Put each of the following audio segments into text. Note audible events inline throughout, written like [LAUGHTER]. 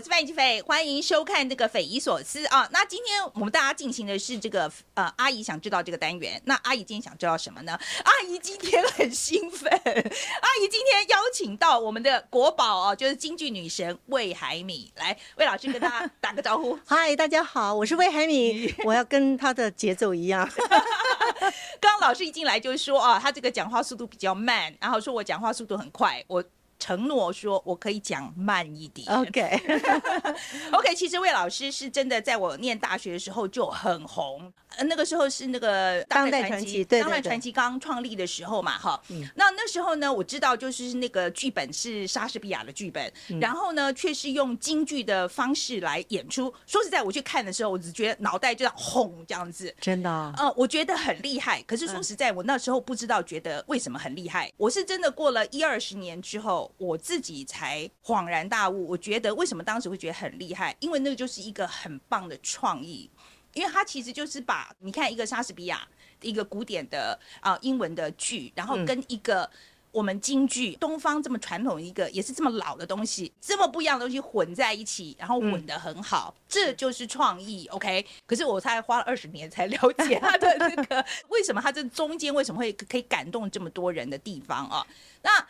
我是范吉斐，欢迎收看这个匪夷所思啊。那今天我们大家进行的是这个呃，阿姨想知道这个单元。那阿姨今天想知道什么呢？阿姨今天很兴奋，阿姨今天邀请到我们的国宝哦，就是京剧女神魏海敏来，魏老师跟大家打个招呼。[LAUGHS] 嗨，大家好，我是魏海敏，[LAUGHS] 我要跟她的节奏一样。[LAUGHS] 刚刚老师一进来就说啊，他这个讲话速度比较慢，然后说我讲话速度很快，我。承诺说，我可以讲慢一点。OK，OK。[LAUGHS] 其实魏老师是真的，在我念大学的时候就很红。呃那个时候是那个当代传奇，当代传奇刚创立的时候嘛，哈。那那时候呢，我知道就是那个剧本是莎士比亚的剧本，然后呢，却是用京剧的方式来演出。说实在，我去看的时候，我只觉得脑袋就要轰这样子。真的？嗯，我觉得很厉害。可是说实在，我那时候不知道，觉得为什么很厉害。我是真的过了一二十年之后。我自己才恍然大悟，我觉得为什么当时会觉得很厉害？因为那个就是一个很棒的创意，因为它其实就是把你看一个莎士比亚一个古典的啊英文的剧，然后跟一个我们京剧东方这么传统一个也是这么老的东西，这么不一样的东西混在一起，然后混得很好，这就是创意。OK，可是我才花了二十年才了解他的那个为什么他这中间为什么会可以感动这么多人的地方啊？那。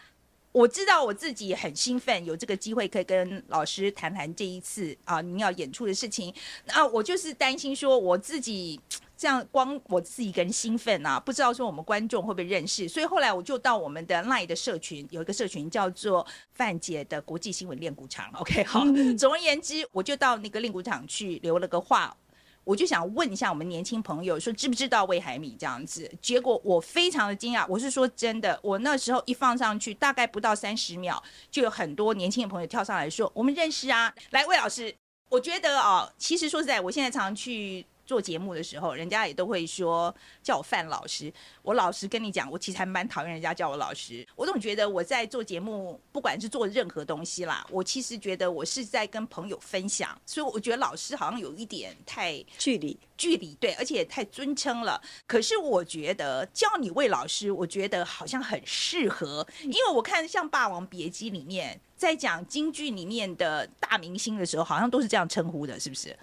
我知道我自己很兴奋，有这个机会可以跟老师谈谈这一次啊，您要演出的事情。那我就是担心说，我自己这样光我自己一个人兴奋啊，不知道说我们观众会不会认识。所以后来我就到我们的 LINE 的社群，有一个社群叫做范姐的国际新闻练鼓场。OK，好。总而言之，我就到那个练鼓场去留了个话。我就想问一下我们年轻朋友，说知不知道魏海米这样子？结果我非常的惊讶，我是说真的，我那时候一放上去，大概不到三十秒，就有很多年轻的朋友跳上来说，我们认识啊。来，魏老师，我觉得哦，其实说实在，我现在常常去。做节目的时候，人家也都会说叫我范老师。我老实跟你讲，我其实还蛮讨厌人家叫我老师。我总觉得我在做节目，不管是做任何东西啦，我其实觉得我是在跟朋友分享，所以我觉得老师好像有一点太距离，距离对，而且太尊称了。可是我觉得叫你魏老师，我觉得好像很适合，因为我看像《霸王别姬》里面在讲京剧里面的大明星的时候，好像都是这样称呼的，是不是？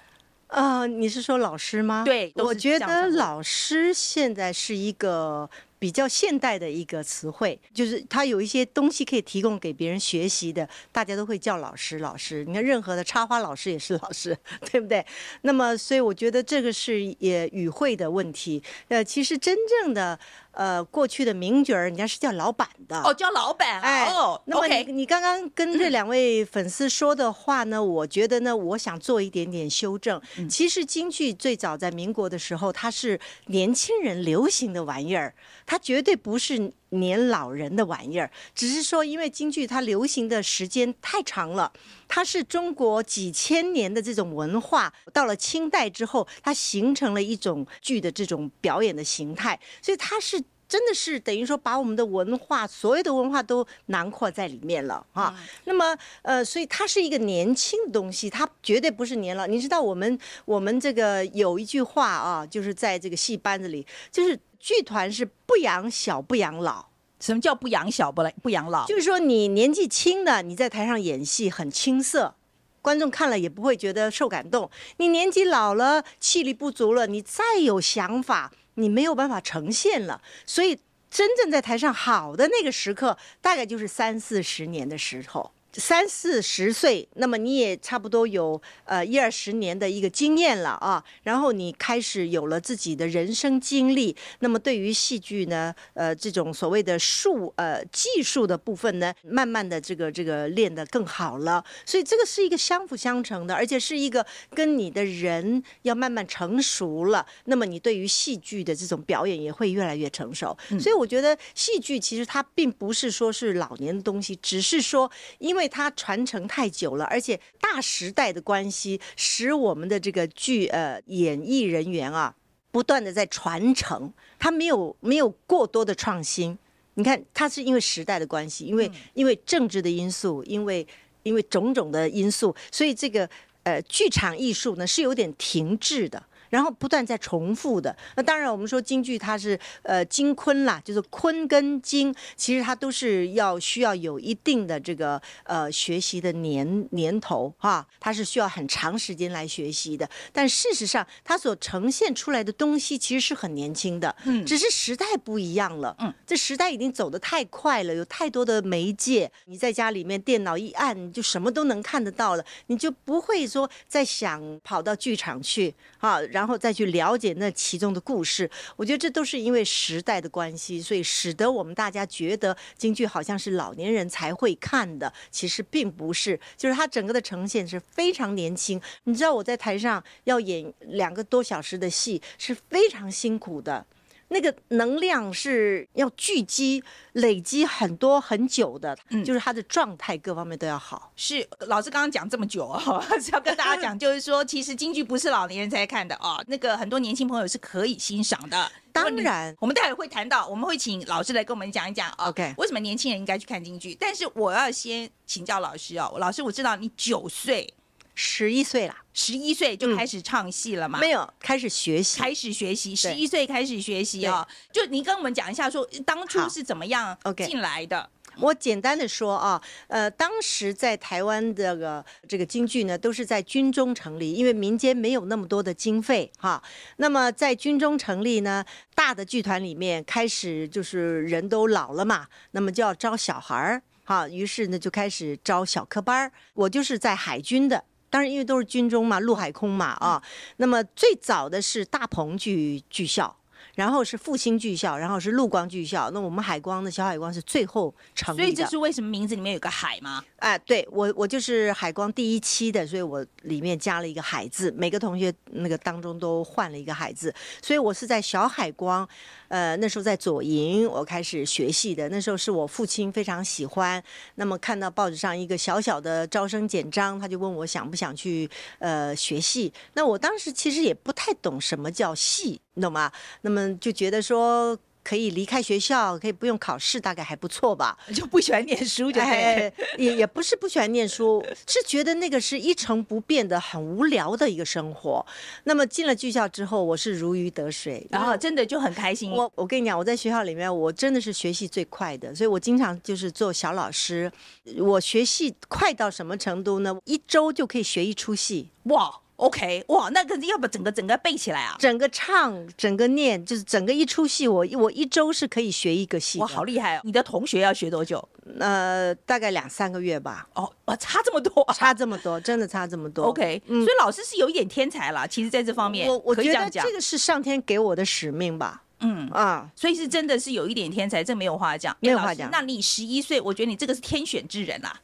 啊，你是说老师吗？对，我觉得老师现在是一个。比较现代的一个词汇，就是它有一些东西可以提供给别人学习的，大家都会叫老师。老师，你看任何的插花老师也是老师，[LAUGHS] 对不对？那么，所以我觉得这个是也语汇的问题。呃，其实真正的呃过去的名角儿，人家是叫老板的。哦，叫老板。哎，哦，那么你你刚刚跟这两位粉丝说的话呢，我觉得呢，我想做一点点修正。其实京剧最早在民国的时候，它是年轻人流行的玩意儿。它绝对不是年老人的玩意儿，只是说，因为京剧它流行的时间太长了，它是中国几千年的这种文化，到了清代之后，它形成了一种剧的这种表演的形态，所以它是真的是等于说把我们的文化所有的文化都囊括在里面了啊。那么，呃，所以它是一个年轻的东西，它绝对不是年老。你知道，我们我们这个有一句话啊，就是在这个戏班子里，就是。剧团是不养小不养老，什么叫不养小不不养老？就是说你年纪轻的你在台上演戏很青涩，观众看了也不会觉得受感动。你年纪老了，气力不足了，你再有想法，你没有办法呈现了。所以真正在台上好的那个时刻，大概就是三四十年的时候。三四十岁，那么你也差不多有呃一二十年的一个经验了啊，然后你开始有了自己的人生经历，那么对于戏剧呢，呃这种所谓的术呃技术的部分呢，慢慢的这个这个练得更好了，所以这个是一个相辅相成的，而且是一个跟你的人要慢慢成熟了，那么你对于戏剧的这种表演也会越来越成熟，所以我觉得戏剧其实它并不是说是老年的东西，只是说因为。它传承太久了，而且大时代的关系使我们的这个剧呃演艺人员啊不断的在传承，它没有没有过多的创新。你看，它是因为时代的关系，因为因为政治的因素，因为因为种种的因素，所以这个呃剧场艺术呢是有点停滞的。然后不断在重复的。那当然，我们说京剧它是呃京昆啦，就是昆跟京，其实它都是要需要有一定的这个呃学习的年年头哈，它是需要很长时间来学习的。但事实上，它所呈现出来的东西其实是很年轻的，嗯只是时代不一样了，嗯，这时代已经走得太快了，有太多的媒介，你在家里面电脑一按，你就什么都能看得到了，你就不会说再想跑到剧场去啊，然后再去了解那其中的故事。我觉得这都是因为时代的关系，所以使得我们大家觉得京剧好像是老年人才会看的，其实并不是，就是它整个的呈现是非常年轻。你知道我在台上要演两个多小时的戏是非常辛苦的。那个能量是要聚集、累积很多很久的，嗯就是他的状态各方面都要好。是老师刚刚讲这么久哦，[LAUGHS] 是要跟大家讲，就是说，其实京剧不是老年人才看的哦，那个很多年轻朋友是可以欣赏的。当然，我们待会会谈到，我们会请老师来跟我们讲一讲哦 OK 为什么年轻人应该去看京剧？但是我要先请教老师哦，老师我知道你九岁、十一岁啦，十一岁就开始唱戏了嘛？没有开始学习。开始学习，十对一岁开始学习哦。就您跟我们讲一下，说当初是怎么样进来的？我简单的说啊，呃，当时在台湾这个这个京剧呢，都是在军中成立，因为民间没有那么多的经费哈。那么在军中成立呢，大的剧团里面开始就是人都老了嘛，那么就要招小孩儿哈，于是呢就开始招小科班儿。我就是在海军的。当然，因为都是军中嘛，陆海空嘛啊。那么最早的是大鹏剧剧校，然后是复兴剧校，然后是陆光剧校。那我们海光的小海光是最后成立的。所以这是为什么名字里面有个海吗？哎，对我我就是海光第一期的，所以我里面加了一个海字，每个同学那个当中都换了一个海字，所以我是在小海光，呃，那时候在左营我开始学戏的，那时候是我父亲非常喜欢，那么看到报纸上一个小小的招生简章，他就问我想不想去呃学戏，那我当时其实也不太懂什么叫戏，你懂吗？那么就觉得说。可以离开学校，可以不用考试，大概还不错吧。[LAUGHS] 就不喜欢念书就。哎，也也不是不喜欢念书，是觉得那个是一成不变的、很无聊的一个生活。那么进了剧校之后，我是如鱼得水，然后真的就很开心。我我跟你讲，我在学校里面，我真的是学习最快的，所以我经常就是做小老师。我学戏快到什么程度呢？一周就可以学一出戏，哇，OK，哇，那个要把整个整个背起来啊！整个唱、整个念，就是整个一出戏，我我一周是可以学一个戏的。哇，好厉害哦！你的同学要学多久？呃，大概两三个月吧，哦，哇，差这么多、啊。差这么多，真的差这么多。OK，、所以老师是有一点天才啦。其实，在这方面，我我觉得这。个是上天给我的使命吧。嗯，啊，所以是真的是有一点天才，这没有话讲，没有话讲。那你十一岁，我觉得你这个是天选之人啦，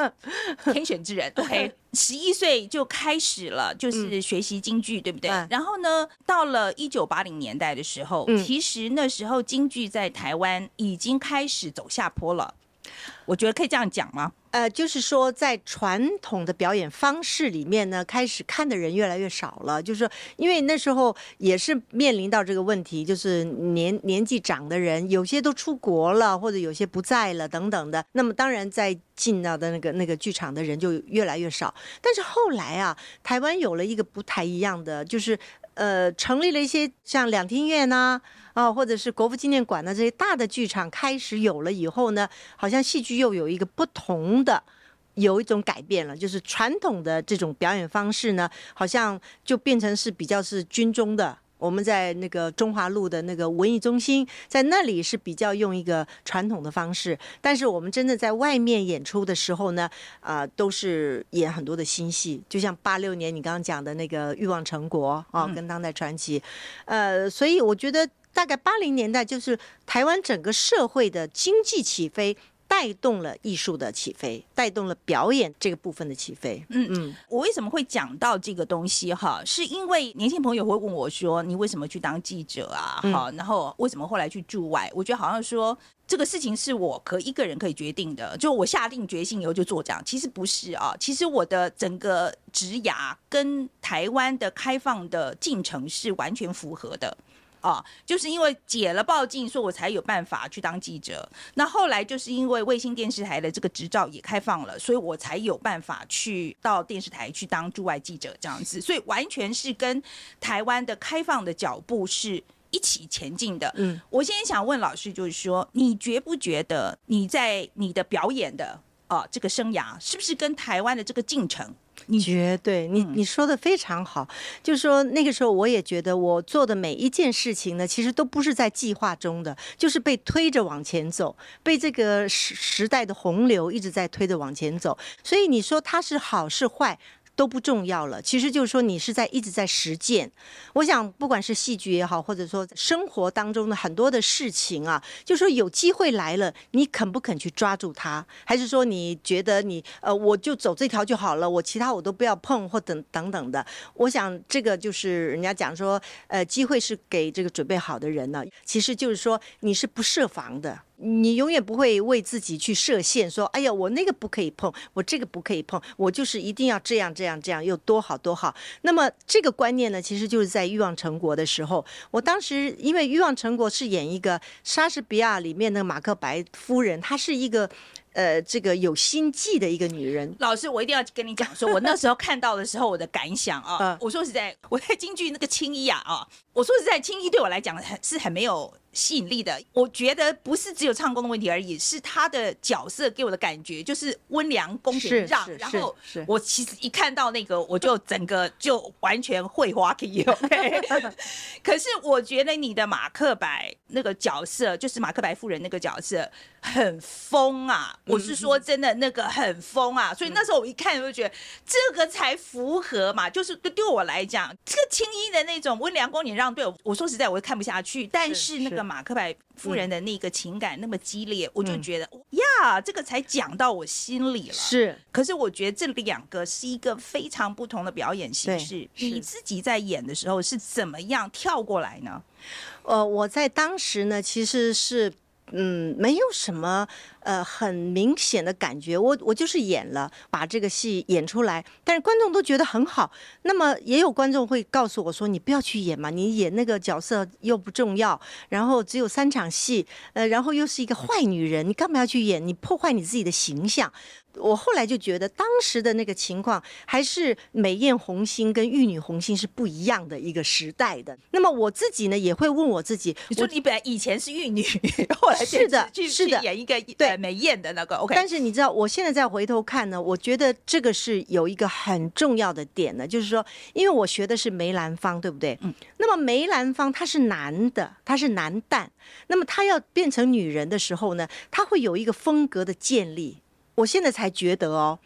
[LAUGHS] 天选之人。[LAUGHS] OK，十一岁就开始了，就是学习京剧，对不对？嗯。然后呢，到了一九八零年代的时候，嗯。其实那时候京剧在台湾已经开始走下坡了。我觉得可以这样讲吗？呃，就是说，在传统的表演方式里面呢，开始看的人越来越少了。就是说，因为那时候也是面临到这个问题，就是年年纪长的人，有些都出国了，或者有些不在了等等的。那么当然，在进到的那个那个剧场的人就越来越少。但是后来啊，台湾有了一个不太一样的，就是呃，成立了一些像两厅院呐、啊，或者是国父纪念馆的这些大的剧场开始有了以后呢，好像戏剧又有一个不同的。有一种改变了，就是传统的这种表演方式呢，好像就变成是比较是军中的。我们在那个中华路的那个文艺中心，在那里是比较用一个传统的方式，但是我们真的在外面演出的时候呢，啊、都是演很多的新戏，就像八六年你刚刚讲的那个《欲望成国》啊，跟当代传奇，呃，所以我觉得大概八零年代就是台湾整个社会的经济起飞。带动了艺术的起飞，带动了表演这个部分的起飞。嗯嗯，我为什么会讲到这个东西哈？是因为年轻朋友会问我说：“你为什么去当记者啊？”嗯好，然后为什么后来去驻外？我觉得好像说这个事情是我可一个人可以决定的，就我下定决心以后就做这样。其实不是啊，其实我的整个职涯跟台湾的开放的进程是完全符合的。啊，就是因为解了报禁，说我才有办法去当记者。那后来就是因为卫星电视台的这个执照也开放了，所以我才有办法去到电视台去当驻外记者这样子。所以完全是跟台湾的开放的脚步是一起前进的。嗯，我现在想问老师，就是说，你觉不觉得你在你的表演的啊这个生涯，是不是跟台湾的这个进程？你绝对，你你说的非常好，就是说那个时候我也觉得我做的每一件事情呢，其实都不是在计划中的，就是被推着往前走，被这个时时代的洪流一直在推着往前走。所以你说它是好是坏？都不重要了，其实就是说你是在一直在实践。我想，不管是戏剧也好，或者说生活当中的很多的事情啊，就说有机会来了，你肯不肯去抓住它？还是说你觉得你呃，我就走这条就好了，我其他我都不要碰或等等等的？我想这个就是人家讲说，呃，机会是给这个准备好的人呢。其实就是说你是不设防的。你永远不会为自己去设限，说：“哎呀，我那个不可以碰，我这个不可以碰，我就是一定要这样这样这样，有多好多好。”那么这个观念呢，其实就是在《欲望成国》的时候，我当时因为《欲望成国》是演一个莎士比亚里面的马克白夫人，她是一个。呃，这个有心计的一个女人，老师，我一定要跟你讲说，我那时候看到的时候，我的感想啊，我说实在，我在京剧那个青衣啊啊，我说实在，青衣对我来讲很是很没有吸引力的。我觉得不是只有唱功的问题而已，是他的角色给我的感觉就是温良恭俭让。然后我其实一看到那个，我就整个就完全会花给 OK。[LAUGHS] 可是我觉得你的马克白那个角色，就是马克白夫人那个角色。很疯啊！我是说真的，那个很疯啊！所以那时候我一看就觉得这个才符合嘛，就是对对我来讲，这个青衣的那种温良恭俭让，对我我说实在，我看不下去。但是那个马克白夫人的那个情感那么激烈，我就觉得呀，这个才讲到我心里了。是，可是我觉得这两个是一个非常不同的表演形式。你自己在演的时候是怎么样跳过来呢？呃，我在当时呢，其实是。嗯，没有什么呃很明显的感觉，我我就是演了，把这个戏演出来，但是观众都觉得很好。那么也有观众会告诉我说：“你不要去演嘛，你演那个角色又不重要，然后只有三场戏，呃，然后又是一个坏女人，你干嘛要去演？你破坏你自己的形象。”我后来就觉得，当时的那个情况还是美艳红星跟玉女红星是不一样的一个时代的。那么我自己呢，也会问我自己：，你说你本来以前是玉女，[LAUGHS] 后来是的，是的，演一个对美艳的那个 OK。但是你知道，我现在再回头看呢，我觉得这个是有一个很重要的点呢，就是说，因为我学的是梅兰芳，对不对？嗯。那么梅兰芳他是男的，他是男旦，那么他要变成女人的时候呢，他会有一个风格的建立。我现在才觉得哦，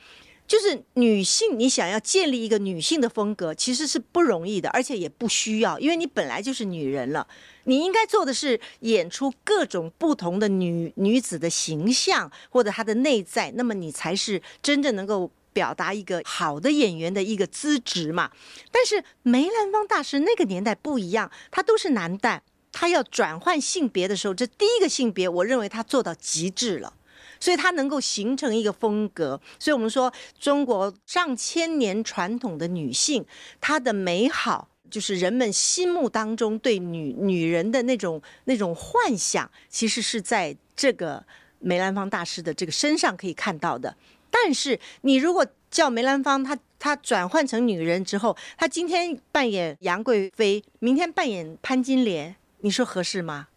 就是女性，你想要建立一个女性的风格，其实是不容易的，而且也不需要，因为你本来就是女人了。你应该做的是演出各种不同的女女子的形象或者她的内在，那么你才是真正能够表达一个好的演员的一个资质嘛。但是梅兰芳大师那个年代不一样，他都是男旦，他要转换性别的时候，这第一个性别，我认为他做到极致了。所以它能够形成一个风格，所以我们说中国上千年传统的女性，她的美好就是人们心目当中对女女人的那种那种幻想，其实是在这个梅兰芳大师的这个身上可以看到的。但是你如果叫梅兰芳，她她转换成女人之后，她今天扮演杨贵妃，明天扮演潘金莲，你说合适吗？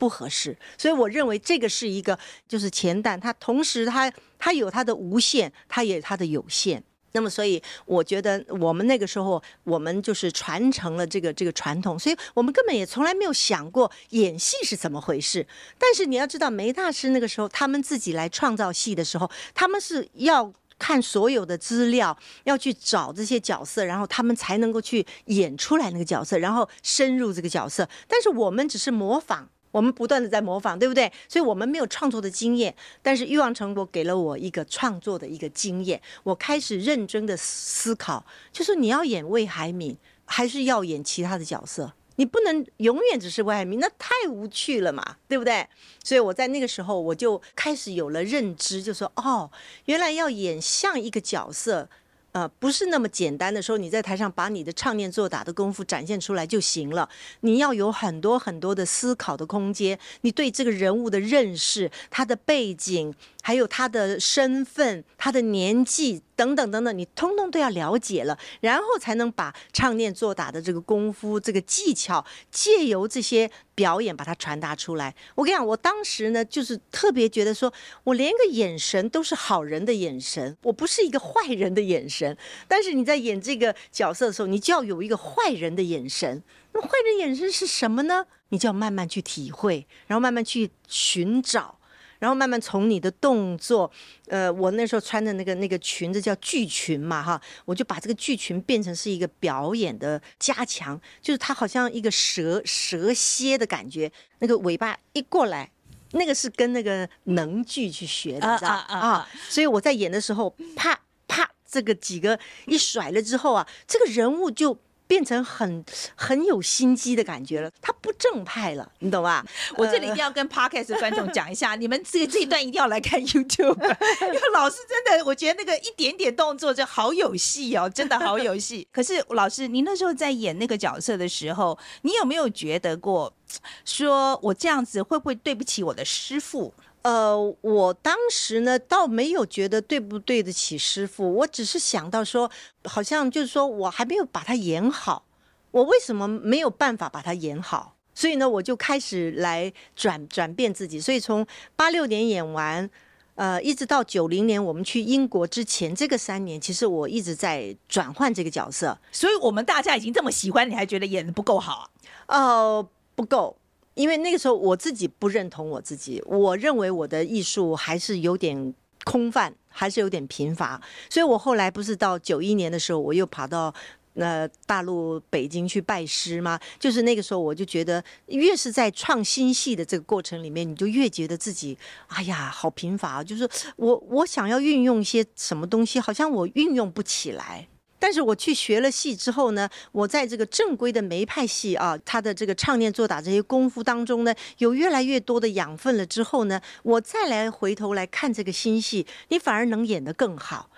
不合适，所以我认为这个是一个就是前旦，它同时它它有它的无限，它也它的有限。那么，所以我觉得我们那个时候，我们就是传承了这个这个传统，所以我们根本也从来没有想过演戏是怎么回事。但是你要知道，梅大师那个时候他们自己来创造戏的时候，他们是要看所有的资料，要去找这些角色，然后他们才能够去演出来那个角色，然后深入这个角色。但是我们只是模仿。我们不断的在模仿，对不对？所以我们没有创作的经验，但是欲望成果给了我一个创作的一个经验。我开始认真的思考，就是你要演魏海敏，还是要演其他的角色？你不能永远只是魏海敏，那太无趣了嘛，对不对？所以我在那个时候，我就开始有了认知，就说哦，原来要演像一个角色。呃，不是那么简单的时候，你在台上把你的唱念做打的功夫展现出来就行了。你要有很多很多的思考的空间，你对这个人物的认识、他的背景，还有他的身份、他的年纪等等等等，你通通都要了解了，然后才能把唱念做打的这个功夫、这个技巧，借由这些表演把它传达出来。我跟你讲，我当时呢，就是特别觉得说，我连个眼神都是好人的眼神，我不是一个坏人的眼神。但是你在演这个角色的时候，你就要有一个坏人的眼神。那坏人眼神是什么呢？你就要慢慢去体会，然后慢慢去寻找，然后慢慢从你的动作，呃，我那时候穿的那个那个裙子叫剧裙嘛，哈，我就把这个剧裙变成是一个表演的加强，就是它好像一个蛇蛇蝎的感觉，那个尾巴一过来。那个是跟那个能剧去学的，你知道啊？所以我在演的时候，啪啪，这个几个一甩了之后啊，这个人物就。变成很很有心机的感觉了，他不正派了，你懂吧？[LAUGHS] 我这里一定要跟 podcast 观众讲一下，[LAUGHS] 你们这这一段一定要来看 YouTube，[LAUGHS] 因为老师真的，我觉得那个一点点动作就好有戏哦，真的好有戏。可是老师，您那时候在演那个角色的时候，你有没有觉得过，[TSK] 说我这样子会不会对不起我的师傅？呃，我当时呢，倒没有觉得对不对得起师傅，我只是想到说，好像就是说我还没有把它演好，我为什么没有办法把它演好？所以呢，我就开始来转转变自己。所以从八六年演完，呃，一直到九零年我们去英国之前这个三年，其实我一直在转换这个角色。所以我们大家已经这么喜欢，你还觉得演的不够好？呃，不够。因为那个时候我自己不认同我自己，我认为我的艺术还是有点空泛，还是有点贫乏，所以我后来不是到九一年的时候，我又跑到呃大陆北京去拜师吗？就是那个时候，我就觉得越是在创新戏的这个过程里面，你就越觉得自己哎呀好贫乏，就是我我想要运用一些什么东西，好像我运用不起来。但是我去学了戏之后呢，我在这个正规的梅派戏啊，他的这个唱念做打这些功夫当中呢，有越来越多的养分了之后呢，我再来回头来看这个新戏，你反而能演得更好。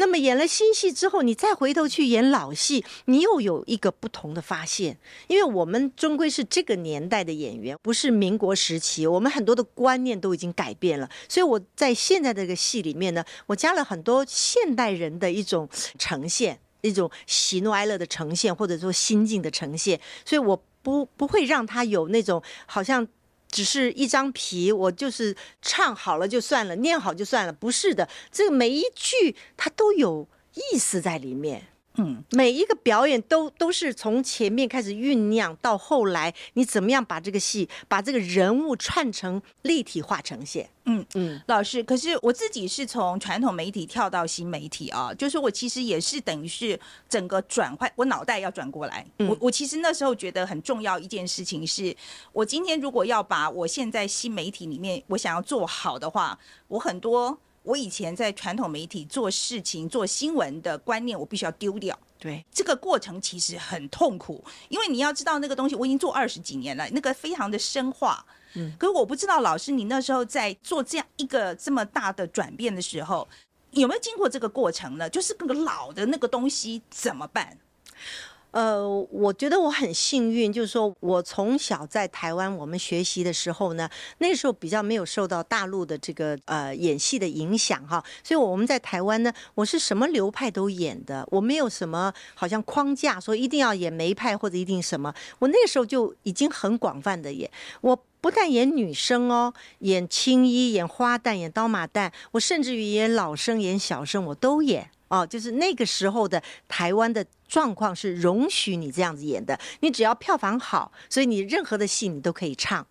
那么演了新戏之后，你再回头去演老戏，你又有一个不同的发现。因为我们终归是这个年代的演员，不是民国时期，我们很多的观念都已经改变了。所以我在现在这个戏里面呢，我加了很多现代人的一种呈现。一种喜怒哀乐的呈现，或者说心境的呈现，所以我不不会让他有那种好像只是一张皮，我就是唱好了就算了，念好就算了，不是的，这个每一句他都有意思在里面。嗯，每一个表演都都是从前面开始酝酿，到后来你怎么样把这个戏、把这个人物串成立体化呈现？嗯嗯，老师，可是我自己是从传统媒体跳到新媒体啊，就是我其实也是等于是整个转换，我脑袋要转过来。我我其实那时候觉得很重要一件事情是，我今天如果要把我现在新媒体里面我想要做好的话，我很多。我以前在传统媒体做事情、做新闻的观念，我必须要丢掉。对，这个过程其实很痛苦，因为你要知道那个东西，我已经做二十几年了，那个非常的深化。嗯，可是我不知道老师，你那时候在做这样一个这么大的转变的时候，有没有经过这个过程呢？就是那个老的那个东西怎么办？呃，我觉得我很幸运，就是说我从小在台湾我们学习的时候呢，那时候比较没有受到大陆的这个呃演戏的影响哈，所以我们在台湾呢，我是什么流派都演的，我没有什么好像框架说一定要演梅派或者一定什么，我那个时候就已经很广泛的演，我不但演女生哦，演青衣、演花旦、演刀马旦，我甚至于演老生、演小生，我都演。哦，就是那个时候的台湾的状况是容许你这样子演的，你只要票房好，所以你任何的戏你都可以唱。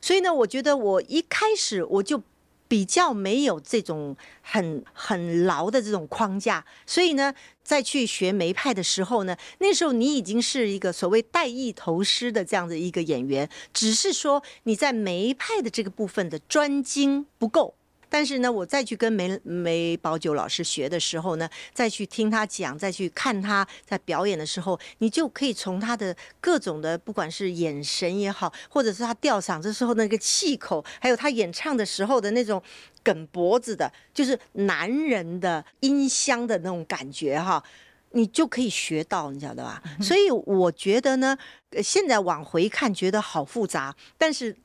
所以呢，我觉得我一开始我就比较没有这种很很牢的这种框架，所以呢，在去学梅派的时候呢，那时候你已经是一个所谓带艺投师的这样的一个演员，只是说你在梅派的这个部分的专精不够。但是呢，我再去跟梅梅宝九老师学的时候呢，再去听他讲，再去看他在表演的时候，你就可以从他的各种的，不管是眼神也好，或者是他吊嗓子时候那个气口，还有他演唱的时候的那种梗脖子的，就是男人的音箱的那种感觉哈。你就可以学到，你晓得吧？所以我觉得呢，现在往回看觉得好复杂，但是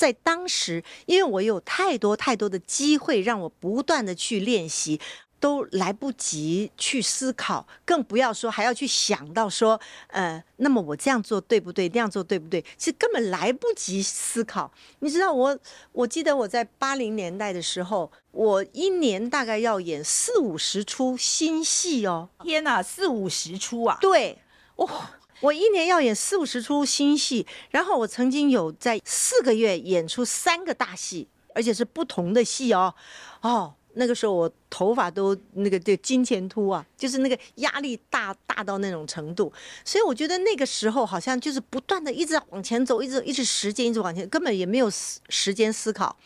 在当时，因为我有太多太多的机会让我不断的去练习。都来不及去思考，更不要说还要去想到说，呃，那么我这样做对不对？那样做对不对？其实根本来不及思考。你知道，我我记得我在八零年代的时候，我一年大概要演四五十出新戏哦。天哪，四五十出啊！对，哇，我一年要演四五十出新戏，然后我曾经有在四个月演出三个大戏，而且是不同的戏哦，哦。那个时候我头发都那个就金钱秃啊，就是那个压力大大到那种程度，所以我觉得那个时候好像就是不断的一直往前走，一直一直时间一直往前，根本也没有时时间思考。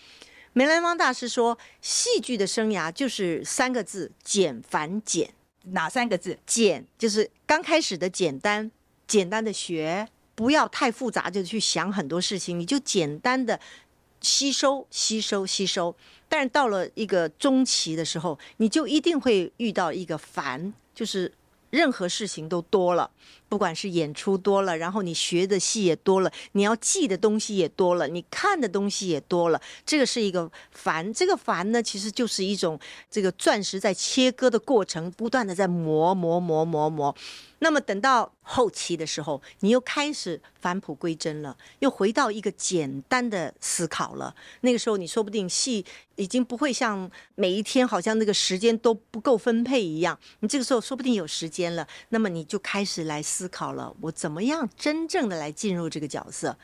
梅兰芳大师说，戏剧的生涯就是三个字：简繁简。哪三个字？简就是刚开始的简单，简单的学，不要太复杂，就去想很多事情，你就简单的吸收、吸收、吸收。但是到了一个中期的时候，你就一定会遇到一个烦，就是任何事情都多了，不管是演出多了，然后你学的戏也多了，你要记的东西也多了，你看的东西也多了，这个是一个烦。这个烦呢，其实就是一种这个钻石在切割的过程，不断的在磨磨磨磨磨。那么等到后期的时候，你又开始返璞归真了，又回到一个简单的思考了。那个时候，你说不定戏已经不会像每一天好像那个时间都不够分配一样。你这个时候说不定有时间了，那么你就开始来思考了：我怎么样真正的来进入这个角色？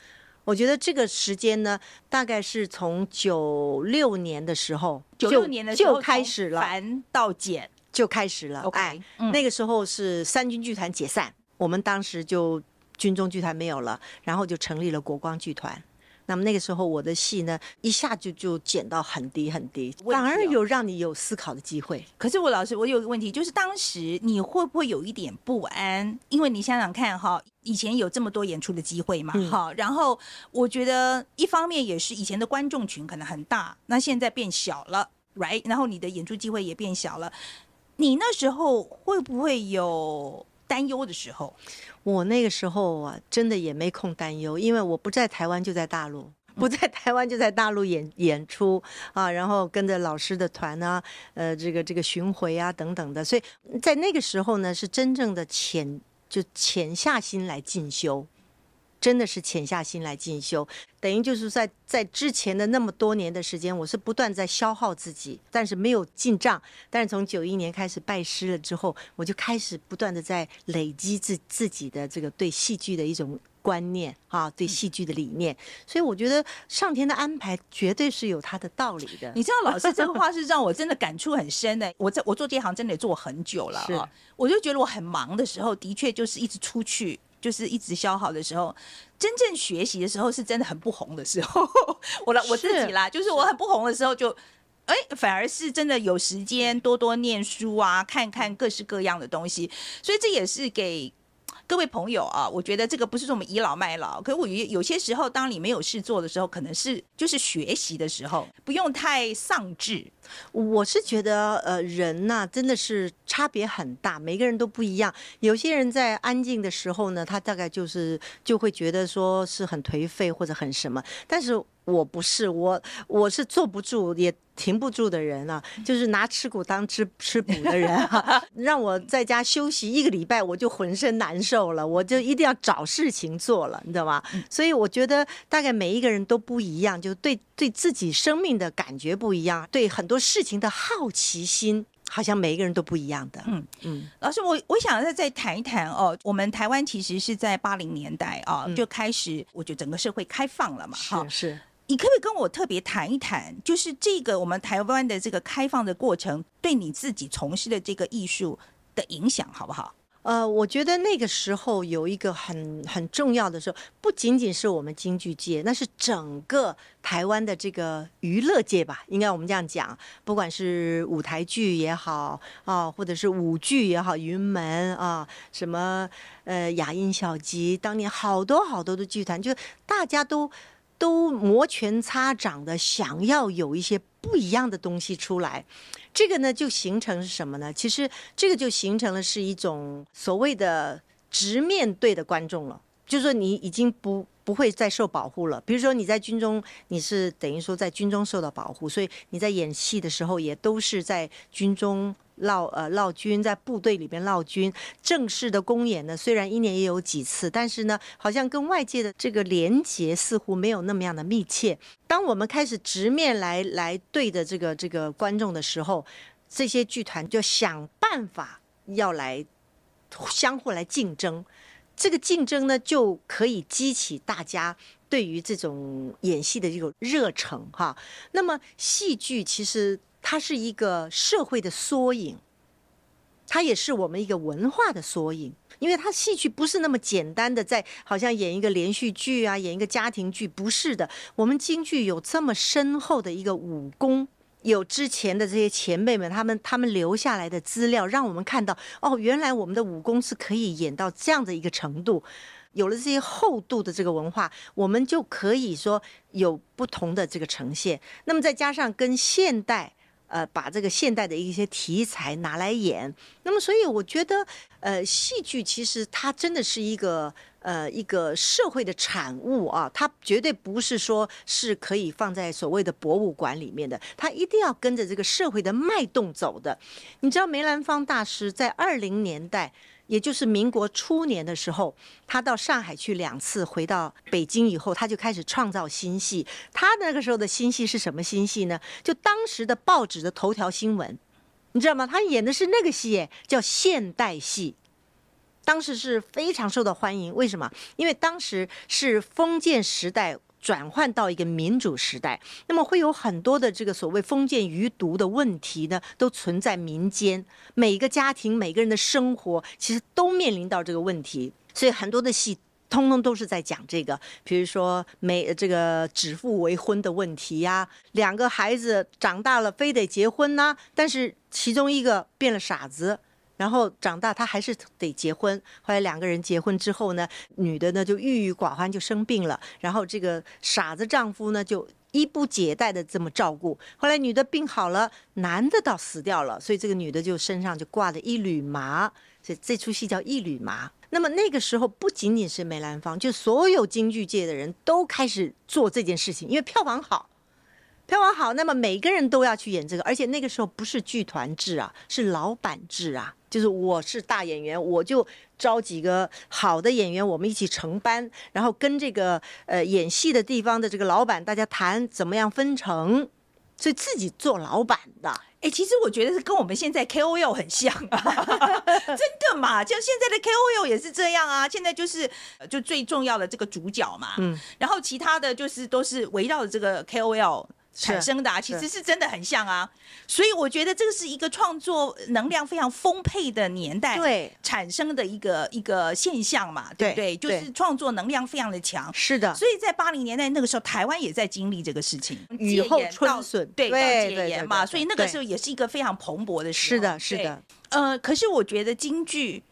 我觉得这个时间呢，大概是从九六年的时候，九六年的时候就开始了，繁到简。就开始了，哎，那个时候是三军剧团解散，我们当时就军中剧团没有了，然后就成立了国光剧团。那么那个时候我的戏呢，一下就就减到很低很低，反而有让你有思考的机会。可是我老师，我有个问题，就是当时你会不会有一点不安？因为你想想看哈，以前有这么多演出的机会嘛，哈，然后我觉得一方面也是以前的观众群可能很大，那现在变小了，right？然后你的演出机会也变小了。你那时候会不会有担忧的时候？我那个时候啊，真的也没空担忧，因为我不在台湾就在大陆，不在台湾就在大陆演演出啊，然后跟着老师的团啊，呃，这个这个巡回啊等等的，所以在那个时候呢，是真正的潜就潜下心来进修。真的是潜下心来进修，等于就是在在之前的那么多年的时间，我是不断在消耗自己，但是没有进账。但是从九一年开始拜师了之后，我就开始不断的在累积自自己的这个对戏剧的一种观念啊，对戏剧的理念。所以我觉得上天的安排绝对是有它的道理的。[LAUGHS] 你知道，老师这个话是让我真的感触很深的。我在我做这行真的做很久了啊，我就觉得我很忙的时候，的确就是一直出去。就是一直消耗的时候，真正学习的时候是真的很不红的时候。[LAUGHS] 我我自己啦，就是我很不红的时候，就哎，反而是真的有时间多多念书啊，看看各式各样的东西。所以这也是给。各位朋友啊，我觉得这个不是说我们倚老卖老，可我有有些时候，当你没有事做的时候，可能是就是学习的时候，不用太丧志。我是觉得，呃，人呐，真的是差别很大，每个人都不一样。有些人在安静的时候呢，他大概就是就会觉得说是很颓废或者很什么，但是。我不是我，我是坐不住也停不住的人啊，就是拿吃苦当吃吃补的人啊。[LAUGHS] 让我在家休息一个礼拜，我就浑身难受了，我就一定要找事情做了，你知道吗？所以我觉得大概每一个人都不一样，就对对自己生命的感觉不一样，对很多事情的好奇心，好像每一个人都不一样的。嗯嗯，老师，我我想再再谈一谈哦，我们台湾其实是在八零年代啊就开始，我觉得整个社会开放了嘛，哈是。你可不可以跟我特别谈一谈，就是这个我们台湾的这个开放的过程，对你自己从事的这个艺术的影响，好不好？呃，我觉得那个时候有一个很很重要的时候，不仅仅是我们京剧界，那是整个台湾的这个娱乐界吧，应该我们这样讲，不管是舞台剧也好啊，或者是舞剧也好，云门啊，什么呃雅音小集，当年好多好多的剧团，就大家都都摩拳擦掌的想要有一些不一样的东西出来。这个呢，就形成是什么呢？其实这个就形成了是一种所谓的直面对的观众了，就是说你已经不不会再受保护了。比如说你在军中，你是等于说在军中受到保护，所以你在演戏的时候也都是在军中。闹呃闹军在部队里边闹军，正式的公演呢，虽然一年也有几次，但是呢，好像跟外界的这个连结似乎没有那么样的密切。当我们开始直面来来对着这个这个观众的时候，这些剧团就想办法要来相互来竞争，这个竞争呢就可以激起大家对于这种演戏的这种热忱哈。那么戏剧其实。它是一个社会的缩影，它也是我们一个文化的缩影。因为它戏剧不是那么简单的，在好像演一个连续剧啊，演一个家庭剧，不是的。我们京剧有这么深厚的一个武功，有之前的这些前辈们他们他们留下来的资料，让我们看到哦，原来我们的武功是可以演到这样的一个程度。有了这些厚度的这个文化，我们就可以说有不同的这个呈现。那么再加上跟现代。呃，把这个现代的一些题材拿来演，那么所以我觉得，呃，戏剧其实它真的是一个呃一个社会的产物啊，它绝对不是说是可以放在所谓的博物馆里面的，它一定要跟着这个社会的脉动走的。你知道梅兰芳大师在二零年代。也就是民国初年的时候，他到上海去两次，回到北京以后，他就开始创造新戏。他那个时候的新戏是什么新戏呢？就当时的报纸的头条新闻，你知道吗？他演的是那个戏，叫现代戏，当时是非常受到欢迎。为什么？因为当时是封建时代。转换到一个民主时代，那么会有很多的这个所谓封建余毒的问题呢，都存在民间。每个家庭、每个人的生活，其实都面临到这个问题。所以很多的戏，通通都是在讲这个，比如说没这个指腹为婚的问题呀，两个孩子长大了非得结婚呐，但是其中一个变了傻子。然后长大，他还是得结婚。后来两个人结婚之后呢，女的呢就郁郁寡欢，就生病了。然后这个傻子丈夫呢就衣不解带的这么照顾。后来女的病好了，男的倒死掉了。所以这个女的就身上就挂着一缕麻。所以这出戏叫《一缕麻》。那么那个时候不仅仅是梅兰芳，就所有京剧界的人都开始做这件事情，因为票房好。票房好，那么每个人都要去演这个，而且那个时候不是剧团制啊，是老板制啊，就是我是大演员，我就招几个好的演员，我们一起成班，然后跟这个呃演戏的地方的这个老板大家谈怎么样分成，所以自己做老板的。哎，其实我觉得是跟我们现在 KOL 很像啊，[LAUGHS] 真的嘛，就现在的 KOL 也是这样啊，现在就是就最重要的这个主角嘛，嗯，然后其他的就是都是围绕着这个 KOL。产生的啊，其实是真的很像啊，所以我觉得这个是一个创作能量非常丰沛的年代，对产生的一个一个现象嘛，对不对？就是创作能量非常的强，是的。所以在八零年代那个时候，台湾也在经历这个事情，雨后春笋，对，戒严嘛，所以那个时候也是一个非常蓬勃的时候，是的，是的。呃，可是我觉得京剧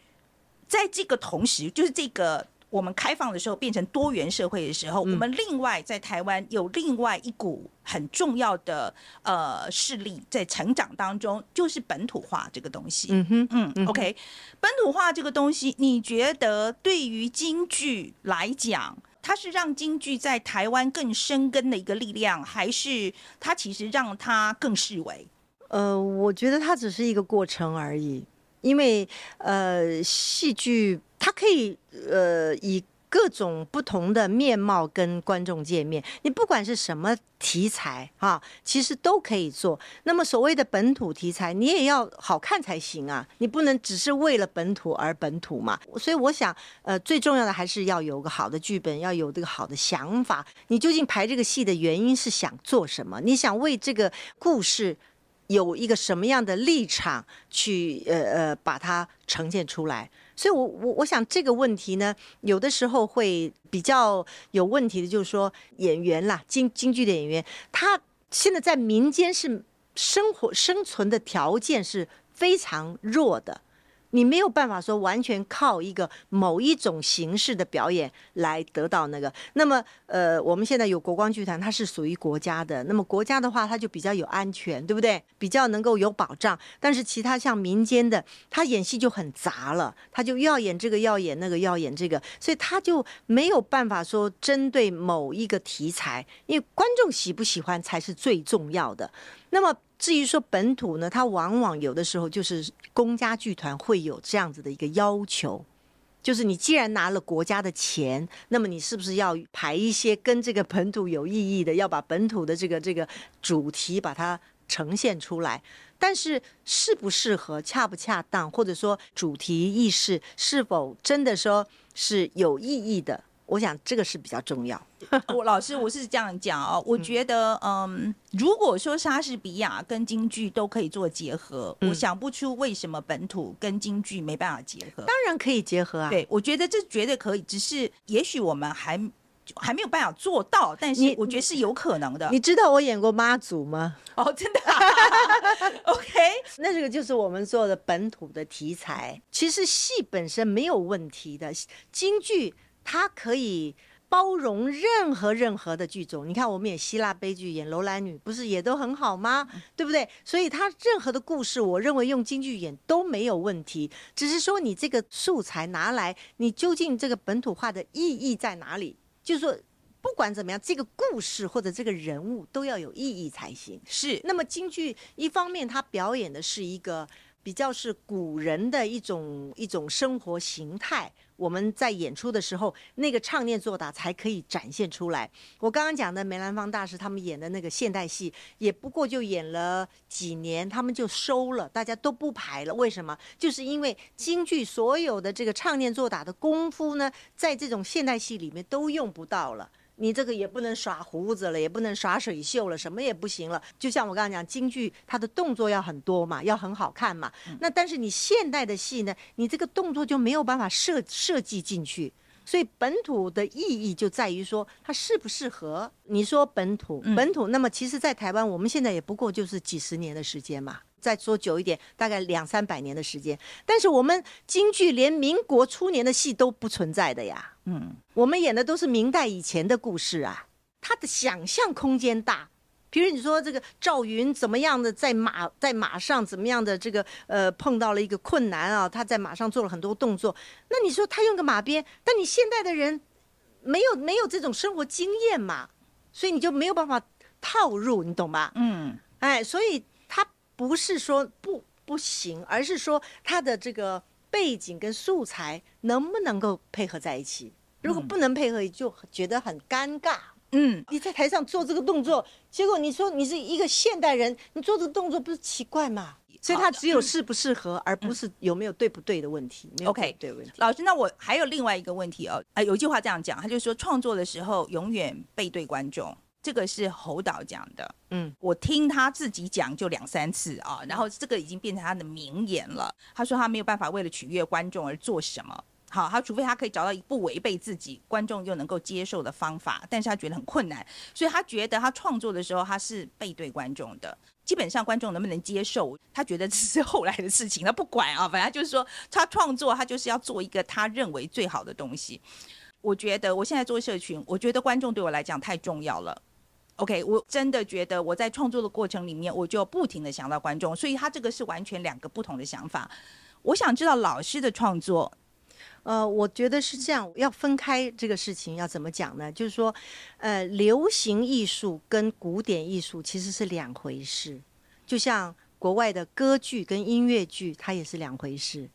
在这个同时，就是这个。我们开放的时候变成多元社会的时候，我们另外在台湾有另外一股很重要的呃势力在成长当中，就是本土化这个东西。嗯哼，嗯，OK，本土化这个东西，你觉得对于京剧来讲，它是让京剧在台湾更生根的一个力量，还是它其实让它更示威？呃，我觉得它只是一个过程而已，因为呃，戏剧。它可以呃以各种不同的面貌跟观众见面，你不管是什么题材啊，其实都可以做。那么所谓的本土题材，你也要好看才行啊，你不能只是为了本土而本土嘛。所以我想，呃，最重要的还是要有个好的剧本，要有这个好的想法。你究竟排这个戏的原因是想做什么？你想为这个故事有一个什么样的立场去呃呃把它呈现出来？所以我，我我想这个问题呢，有的时候会比较有问题的，就是说演员啦，京京剧的演员，他现在在民间是生活生存的条件是非常弱的。你没有办法说完全靠一个某一种形式的表演来得到那个。那么，呃，我们现在有国光剧团，它是属于国家的。那么国家的话，它就比较有安全，对不对？比较能够有保障。但是其他像民间的，他演戏就很杂了，他就要演这个，要演那个，要演这个，所以他就没有办法说针对某一个题材，因为观众喜不喜欢才是最重要的。那么。至于说本土呢，它往往有的时候就是公家剧团会有这样子的一个要求，就是你既然拿了国家的钱，那么你是不是要排一些跟这个本土有意义的，要把本土的这个这个主题把它呈现出来？但是适不适合、恰不恰当，或者说主题意识是否真的说是有意义的？我想这个是比较重要。[LAUGHS] 我老师，我是这样讲哦，我觉得，嗯，如果说莎士比亚跟京剧都可以做结合，我想不出为什么本土跟京剧没办法结合。当然可以结合啊，对，我觉得这绝对可以，只是也许我们还还没有办法做到，但是我觉得是有可能的。你知道我演过妈祖吗？[LAUGHS] 哦，真的。[LAUGHS] OK，那这个就是我们做的本土的题材，其实戏本身没有问题的，京剧。它可以包容任何任何的剧种，你看我们演希腊悲剧，演楼兰女，不是也都很好吗？对不对？所以它任何的故事，我认为用京剧演都没有问题，只是说你这个素材拿来，你究竟这个本土化的意义在哪里？就是说，不管怎么样，这个故事或者这个人物都要有意义才行。是。那么京剧一方面，它表演的是一个比较是古人的一种一种生活形态。我们在演出的时候，那个唱念做打才可以展现出来。我刚刚讲的梅兰芳大师他们演的那个现代戏，也不过就演了几年，他们就收了，大家都不排了。为什么？就是因为京剧所有的这个唱念做打的功夫呢，在这种现代戏里面都用不到了。你这个也不能耍胡子了，也不能耍水袖了，什么也不行了。就像我刚刚讲，京剧它的动作要很多嘛，要很好看嘛。那但是你现代的戏呢，你这个动作就没有办法设设计进去。所以本土的意义就在于说它适不适合。你说本土，本土，那么其实，在台湾我们现在也不过就是几十年的时间嘛。再说久一点，大概两三百年的时间。但是我们京剧连民国初年的戏都不存在的呀。嗯，我们演的都是明代以前的故事啊。他的想象空间大，比如你说这个赵云怎么样的在马在马上怎么样的这个呃碰到了一个困难啊，他在马上做了很多动作。那你说他用个马鞭，但你现代的人没有没有这种生活经验嘛，所以你就没有办法套入，你懂吧？嗯，哎，所以。不是说不不行，而是说他的这个背景跟素材能不能够配合在一起？如果不能配合，就觉得很尴尬。嗯，你在台上做这个动作，结果你说你是一个现代人，你做这个动作不是奇怪吗？所以他只有适不适合，而不是有没有对不对的问题。OK，对问题。老师，那我还有另外一个问题哦。啊，有句话这样讲，他就说创作的时候永远背对观众。这个是侯导讲的，嗯，我听他自己讲就两三次啊，然后这个已经变成他的名言了。他说他没有办法为了取悦观众而做什么，好，他除非他可以找到一不违背自己、观众又能够接受的方法，但是他觉得很困难，所以他觉得他创作的时候他是背对观众的，基本上观众能不能接受，他觉得这是后来的事情，他不管啊，反正就是说他创作他就是要做一个他认为最好的东西。我觉得我现在做社群，我觉得观众对我来讲太重要了。OK，我真的觉得我在创作的过程里面，我就不停的想到观众，所以他这个是完全两个不同的想法。我想知道老师的创作，呃，我觉得是这样，要分开这个事情要怎么讲呢？就是说，呃，流行艺术跟古典艺术其实是两回事，就像国外的歌剧跟音乐剧，它也是两回事。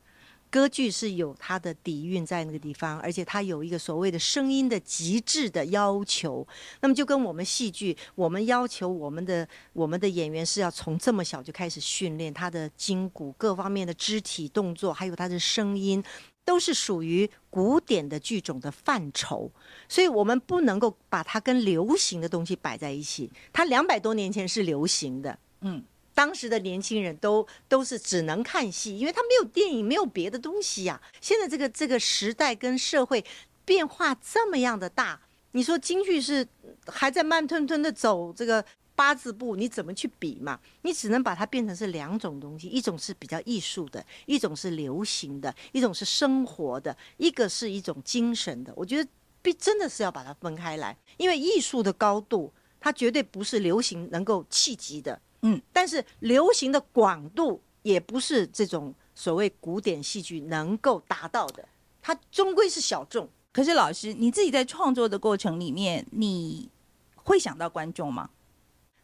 歌剧是有它的底蕴在那个地方，而且它有一个所谓的声音的极致的要求。那么就跟我们戏剧，我们要求我们的我们的演员是要从这么小就开始训练他的筋骨各方面的肢体动作，还有他的声音，都是属于古典的剧种的范畴。所以我们不能够把它跟流行的东西摆在一起。它两百多年前是流行的，嗯。当时的年轻人都都是只能看戏，因为他没有电影，没有别的东西呀、现在这个这个时代跟社会变化这么样的大，你说京剧是还在慢吞吞的走这个八字步，你怎么去比嘛？你只能把它变成是两种东西，一种是比较艺术的，一种是流行的，一种是生活的，一个是一种精神的。我觉得必真的是要把它分开来，因为艺术的高度，它绝对不是流行能够企及的。嗯，但是流行的广度也不是这种所谓古典戏剧能够达到的，它终归是小众。可是老师，你自己在创作的过程里面，你会想到观众吗？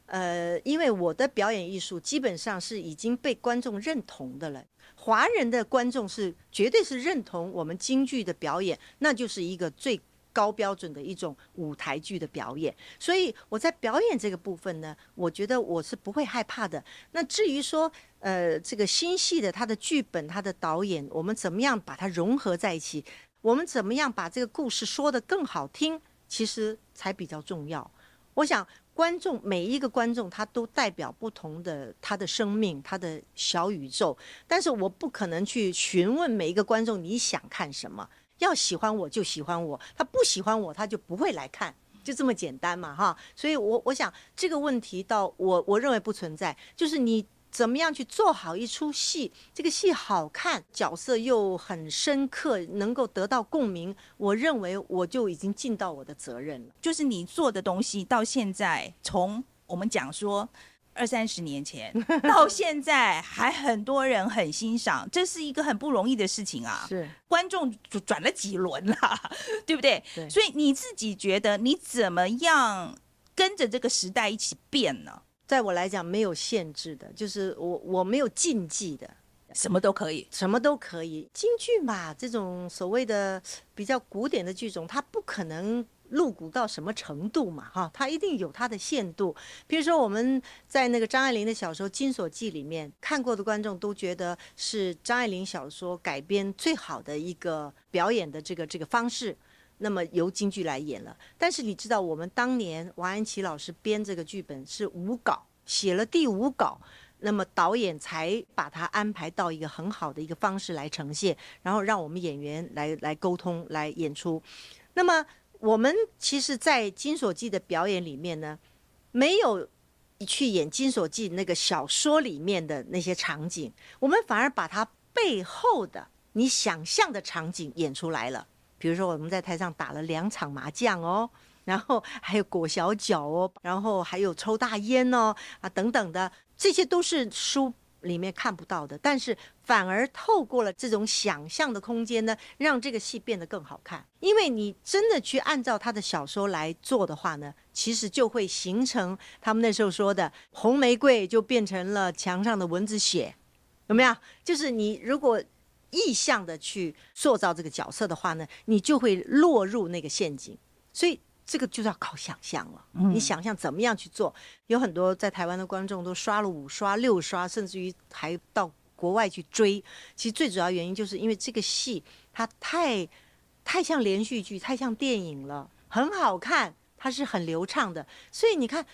呃，因为我的表演艺术基本上是已经被观众认同的了，华人的观众是绝对是认同我们京剧的表演，那就是一个最高标准的一种舞台剧的表演。所以我在表演这个部分呢，我觉得我是不会害怕的。那至于说，呃，这个新戏的它的剧本、它的导演，我们怎么样把它融合在一起？我们怎么样把这个故事说得更好听？其实才比较重要。我想，观众每一个观众他都代表不同的他的生命，他的小宇宙。但是我不可能去询问每一个观众你想看什么，要喜欢我就喜欢我，他不喜欢我他就不会来看，就这么简单嘛哈。所以我我想这个问题到我我认为不存在，就是你。怎么样去做好一出戏？这个戏好看，角色又很深刻，能够得到共鸣。我认为我就已经尽到我的责任了。就是你做的东西到现在，从我们讲说二三十年前到现在，还很多人很欣赏，这是一个很不容易的事情啊。是观众转转了几轮啦，[LAUGHS] 对不对？对所以你自己觉得你怎么样跟着这个时代一起变呢？在我来讲没有限制的，就是我我没有禁忌的，什么都可以。什么都可以。京剧嘛，这种所谓的比较古典的剧种，它不可能露骨到什么程度嘛，哈，它一定有它的限度。比如说我们在那个张爱玲的小说《金锁记》里面看过的观众都觉得是张爱玲小说改编最好的一个表演的这个这个方式。那么由京剧来演了，但是你知道，我们当年王安琪老师编这个剧本是五稿，写了第五稿，那么导演才把它安排到一个很好的一个方式来呈现，然后让我们演员来来沟通来演出。那么我们其实，在《金锁记》的表演里面呢，没有去演《金锁记》那个小说里面的那些场景，我们反而把它背后的你想象的场景演出来了。比如说，我们在台上打了两场麻将哦。然后还有裹小脚哦，然后还有抽大烟哦，啊等等的，这些都是书里面看不到的，但是反而透过了这种想象的空间呢，让这个戏变得更好看。因为你真的去按照他的小说来做的话呢，其实就会形成他们那时候说的红玫瑰就变成了墙上的蚊子血，有没有？就是你如果意向的去塑造这个角色的话呢，你就会落入那个陷阱。所以这个就是要靠想象了。你想象怎么样去做？有很多在台湾的观众都刷了五刷、六刷，甚至于还到国外去追。其实最主要原因就是因为这个戏它太太像连续剧，太像电影了，很好看，它是很流畅的。所以你看。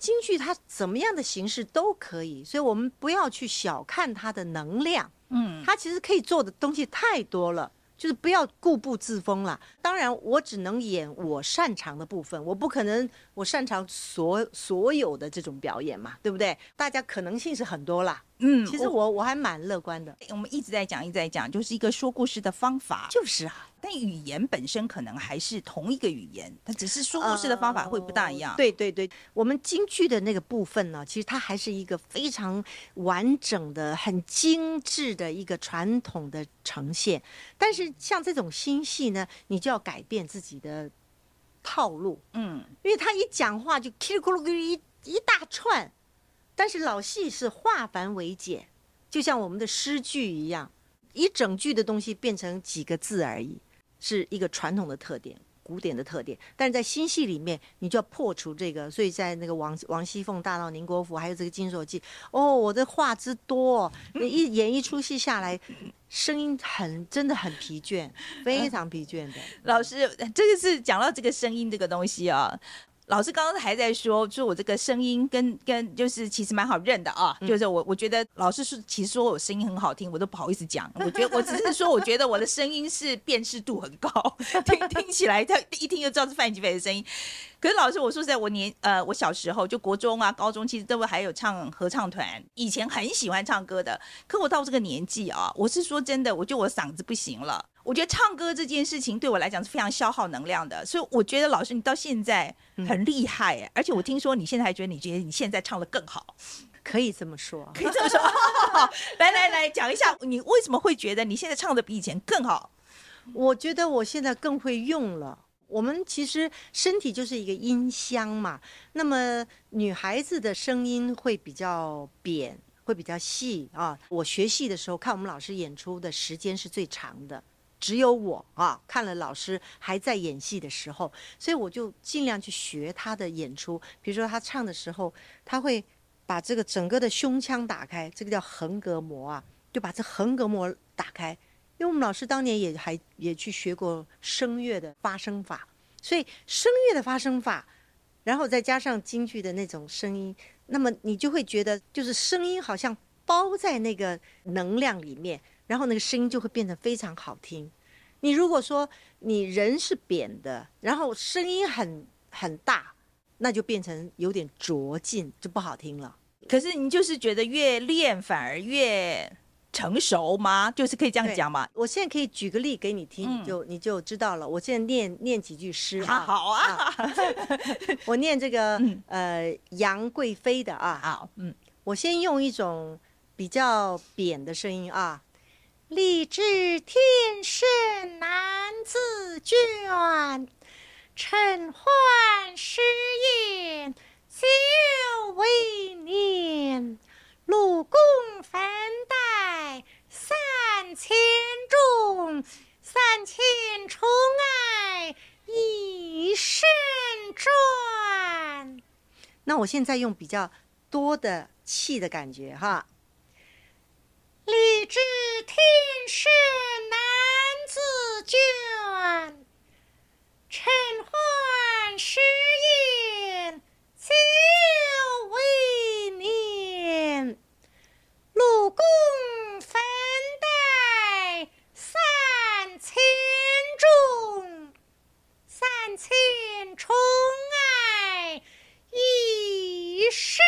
京剧它怎么样的形式都可以，所以我们不要去小看它的能量。嗯，它其实可以做的东西太多了，就是不要固步自封了。当然，我只能演我擅长的部分，我不可能我擅长所所有的这种表演嘛，对不对？大家可能性是很多啦。嗯，其实我我还蛮乐观的。我们一直在讲，一直在讲，就是一个说故事的方法。就是啊，但语言本身可能还是同一个语言，它只是说故事的方法会不大一样。呃对对对，我们京剧的那个部分呢，其实它还是一个非常完整的、很精致的一个传统的呈现。但是像这种新戏呢，你就要改变自己的套路，嗯，因为他一讲话就叽里咕噜咕噜一一大串，但是老戏是化繁为简，就像我们的诗句一样，一整句的东西变成几个字而已，是一个传统的特点。古典的特点，但是在新戏里面，你就要破除这个。所以在那个王王熙凤大闹宁国府，还有这个金锁记，哦，我的话之多、你一演一出戏下来，声音很真的很疲倦，非常疲倦的。[LAUGHS] 老师，这个是讲到这个声音这个东西啊。老师刚刚还在说，说我这个声音跟跟就是其实蛮好认的啊，就是我我觉得老师是其实说我声音很好听，我都不好意思讲。[LAUGHS] 我觉得我只是说，我觉得我的声音是辨识度很高，[LAUGHS] 听听起来他一听就知道是范吉飞的声音。可是老师，我说实在，我年呃，我小时候就国中啊、高中，其实都会还有唱合唱团，以前很喜欢唱歌的。可我到这个年纪啊，我是说真的，我觉得我嗓子不行了。我觉得唱歌这件事情对我来讲是非常消耗能量的，所以我觉得老师你到现在很厉害哎，而且我听说你现在还觉得你觉得你现在唱的更好，可以这么说，可以这么说。来来来讲一下，你为什么会觉得你现在唱的比以前更好？我觉得我现在更会用了。我们其实身体就是一个音箱嘛，那么女孩子的声音会比较扁，会比较细啊。我学戏的时候看我们老师演出的时间是最长的。只有我啊，看了老师还在演戏的时候，所以我就尽量去学他的演出。比如说他唱的时候，他会把这个整个的胸腔打开，这个叫横膈膜啊，就把这横膈膜打开。因为我们老师当年也还也去学过声乐的发声法，所以声乐的发声法，然后再加上京剧的那种声音，那么你就会觉得，就是声音好像包在那个能量里面。然后那个声音就会变得非常好听。你如果说你人是扁的，然后声音很很大，那就变成有点拙劲，就不好听了。可是你就是觉得越练反而越成熟吗？就是可以这样讲吗？我现在可以举个例给你听，你就你就知道了。我现在念念几句诗啊。[LAUGHS] 好啊，[LAUGHS] 我念这个呃杨贵妃的啊。好，嗯，我先用一种比较扁的声音啊。立志天生男子卷，承欢诗宴久为年。陆公分带三千钟，三千宠爱一身转。那我现在用比较多的气的感觉哈。立志天生男子卷，趁欢时宴久为年。鲁公分带三千钟，三千宠爱一身。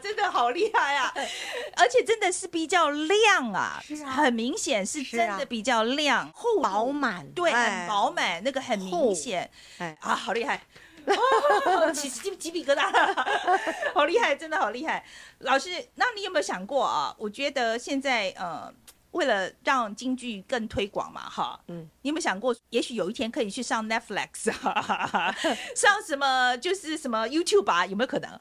真的好厉害啊！[LAUGHS] 而且真的是比较亮啊，是很明显是真的比较亮，厚饱满，对，很饱满，那个很明显，哎啊，[LAUGHS] 好厉害，起鸡鸡皮疙瘩了，[LAUGHS] 好厉害，真的好厉害。老师，那你有没有想过啊？我觉得现在呃，为了让京剧更推广嘛，哈，嗯，你有没有想过，也许有一天可以去上 Netflix，上什么就是什么 YouTube 啊？有没有可能？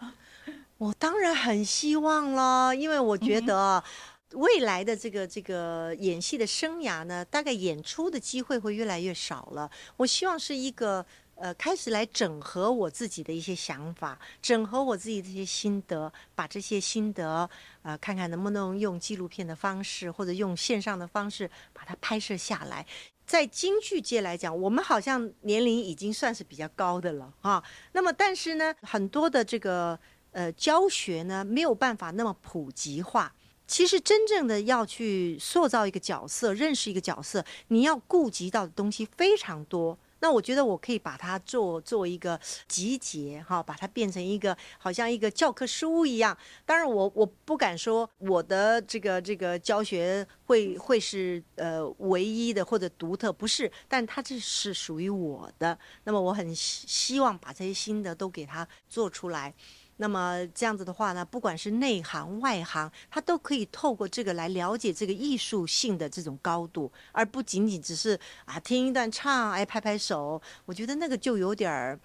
我当然很希望了，因为我觉得未来的这个这个演戏的生涯呢，大概演出的机会会越来越少了。我希望是一个呃，开始来整合我自己的一些想法，整合我自己的一些心得，把这些心得呃，看看能不能用纪录片的方式或者用线上的方式把它拍摄下来。在京剧界来讲，我们好像年龄已经算是比较高的了啊。那么，但是呢，很多的这个。呃，教学呢没有办法那么普及化。其实真正的要去塑造一个角色，认识一个角色，你要顾及到的东西非常多。那我觉得我可以把它做做一个集结，哈，把它变成一个好像一个教科书一样。当然，我我不敢说我的这个这个教学会会是呃唯一的或者独特，不是。但它这是属于我的。那么我很希希望把这些心得都给它做出来。那么这样子的话呢，不管是内行外行，他都可以透过这个来了解这个艺术性的这种高度，而不仅仅只是啊听一段唱，哎拍拍手，我觉得那个就有点儿。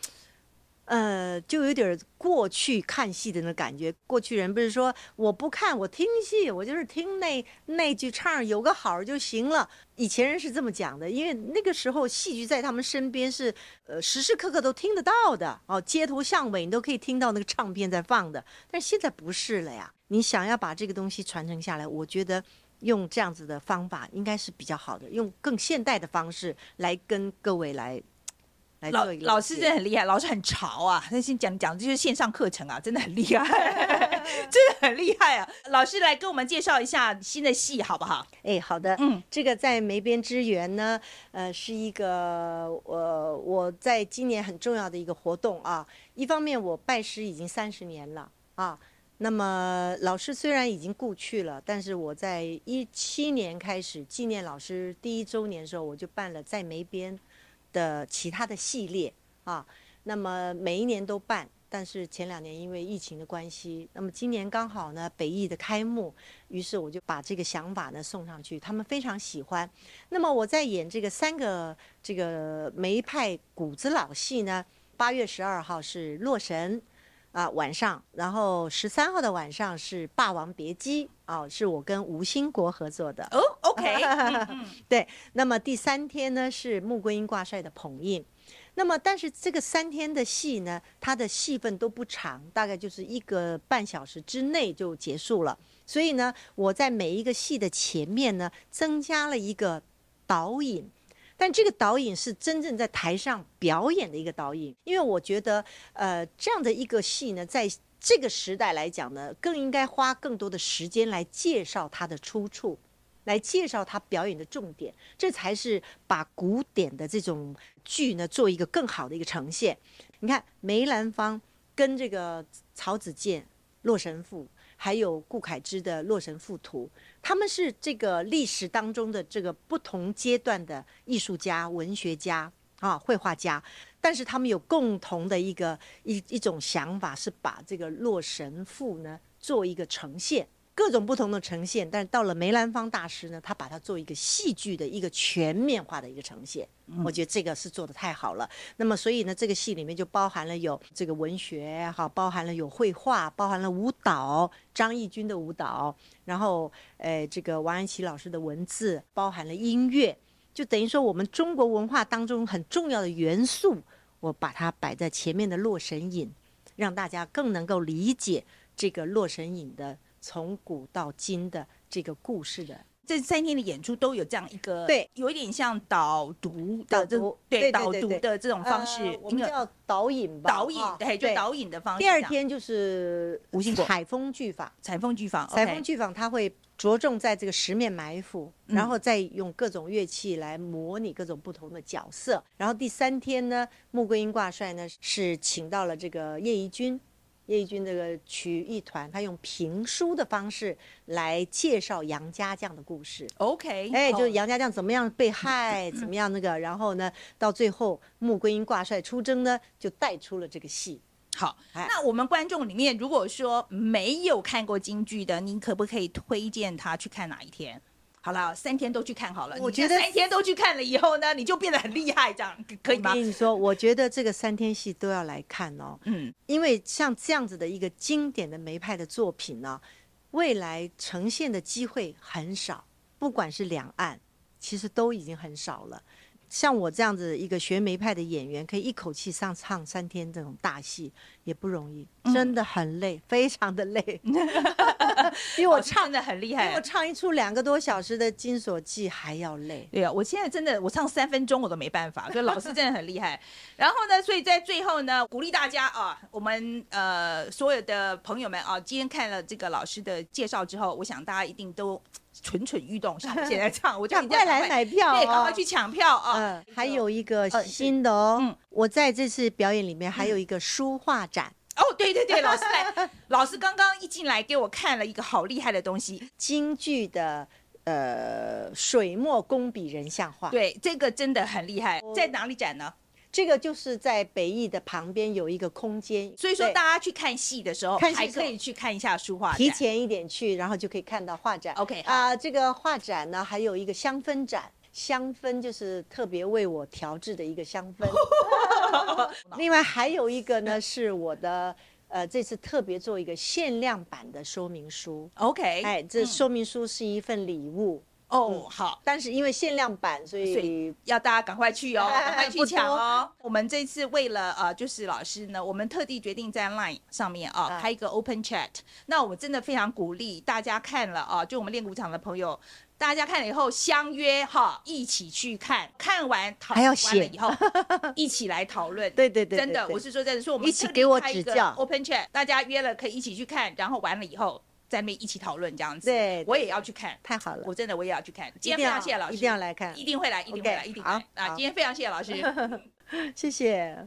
呃，就有点过去看戏的那感觉。过去人不是说我不看，我听戏，我就是听那那句唱有个好就行了。以前人是这么讲的，因为那个时候戏剧在他们身边是呃时时刻刻都听得到的哦，街头巷尾你都可以听到那个唱片在放的。但是现在不是了呀，你想要把这个东西传承下来，我觉得。用这样子的方法，应该是比较好的，用更现代的方式来跟各位来来老做一个老师真的很厉害，老师很潮啊！那先讲讲就是线上课程啊，真的很厉害，[LAUGHS] 真的很厉害啊！老师来跟我们介绍一下新的戏好不好？哎，好的，嗯，这个在梅边之园呢，呃，是一个呃我在今年很重要的一个活动啊。一方面我拜师已经三十年了啊，那么老师虽然已经故去了，但是我在一七年开始纪念老师第一周年的时候，我就办了在梅边的其他的系列啊。那么每一年都办，但是前两年因为疫情的关系，那么今年刚好呢北艺的开幕，于是我就把这个想法呢送上去，他们非常喜欢。那么我在演这个三个这个梅派谷子老戏呢，八月十二号是《洛神》。啊，晚上，然后十三号的晚上是《霸王别姬》啊，是我跟吴兴国合作的。哦，OK，[LAUGHS] 嗯嗯 [LAUGHS] 对，那么第三天呢是穆桂英挂帅的捧印。那么，但是这个三天的戏呢，它的戏份都不长，大概就是一个半小时之内就结束了。所以呢，我在每一个戏的前面呢，增加了一个导引。但这个导引是真正在台上表演的一个导引，因为我觉得，呃，这样的一个戏呢，在这个时代来讲呢，更应该花更多的时间来介绍它的出处，来介绍他表演的重点，这才是把古典的这种剧呢做一个更好的一个呈现。你看梅兰芳跟这个曹子建《洛神赋》，还有顾恺之的《洛神赋图》，他们是这个历史当中的这个不同阶段的艺术家、文学家啊、绘画家，但是他们有共同的一个一一种想法，是把这个《洛神赋》呢做一个呈现。各种不同的呈现，但是到了梅兰芳大师呢，他把它做一个戏剧的一个全面化的一个呈现，我觉得这个是做的太好了。那么所以呢，这个戏里面就包含了有这个文学，哈，包含了有绘画，包含了舞蹈，张义军的舞蹈，然后呃，这个王安琪老师的文字，包含了音乐，就等于说我们中国文化当中很重要的元素，我把它摆在前面的《洛神引》，让大家更能够理解这个《洛神引》的从古到今的这个故事的。这三天的演出都有这样一个，对，有一点像导读的这导读。对导读的这种方式呃，我们叫导引吧，导引，对，就导引的方式。第二天就是吴兴国采风剧法，采风剧坊，采风剧坊它会着重在这个十面埋伏，嗯。然后再用各种乐器来模拟各种不同的角色。然后第三天呢，穆桂英挂帅呢是请到了这个叶宜君。叶宜君这个曲艺团，他用评书的方式来介绍杨家将的故事。OK，哎，就杨家将怎么样被害，怎么样那个，然后呢，到最后穆桂英挂帅出征呢，就带出了这个戏。好，哎那我们观众里面，如果说没有看过京剧的，您可不可以推荐他去看哪一天？好了，三天都去看好了。我觉得三天都去看了以后呢，你就变得很厉害，这样可可以吗我？跟你说，我觉得这个三天戏都要来看哦，嗯，因为像这样子的一个经典的梅派的作品呢，未来呈现的机会很少，不管是两岸，其实都已经很少了。像我这样子一个学梅派的演员，可以一口气上唱三天这种大戏也不容易，真的很累，非常的累。[LAUGHS] 比我唱的很厉害比害我。唱一出两个多小时的《金锁记》还要累。对啊，我现在真的我唱三分钟我都没办法，所以老师真的很厉害。然后呢，所以在最后呢，鼓励大家啊，我们呃所有的朋友们啊，今天看了这个老师的介绍之后，我想大家一定都蠢蠢欲动，像我现在唱，我就 [LAUGHS] 赶快来买票、哦，对，赶快去抢票啊！嗯，还有一个新的哦，嗯。我在这次表演里面还有一个书画展，哦，对对对，老师来，老师刚刚一进来给我看了一个好厉害的东西，京剧的呃水墨工笔人像画。，对，这个真的很厉害，在哪里展呢？这个就是在北艺的旁边有一个空间，所以说，大家去看戏的时候，还可以去看一下书画展。提前一点去，然后就可以看到画展。OK，好。啊、这个画展呢还有一个香氛展。香氛就是特别为我调制的一个香氛，[LAUGHS] 另外还有一个呢是我的呃这次特别做一个限量版的说明书，OK，哎，这嗯。说明书是一份礼物，哦，好。但是因为限量版，所所以以要大家赶快去哦，[LAUGHS] 赶快去抢哦！我们这次为了呃，就是老师呢，我们特地决定在 Line 上面啊、啊开一个 Open Chat。那我真的非常鼓励大家看了啊，就我们练鼓场的朋友。大家看了以后相约哈，一起去看，看完讨完还要写了以后，[LAUGHS] 一起来讨论。[LAUGHS] 对对对对真的，对我是说真的，说我们特地一起给我开一个指教 Open Chat，大家约了可以一起去看，然后完了以后在那边一起讨论这样子。对对我也要去看，太好了，我真的我也要去看。今天非常谢谢老师，一定要来看一定会来，一定会来，一定会好来。啊，今天非常谢谢老师。[LAUGHS] 谢谢。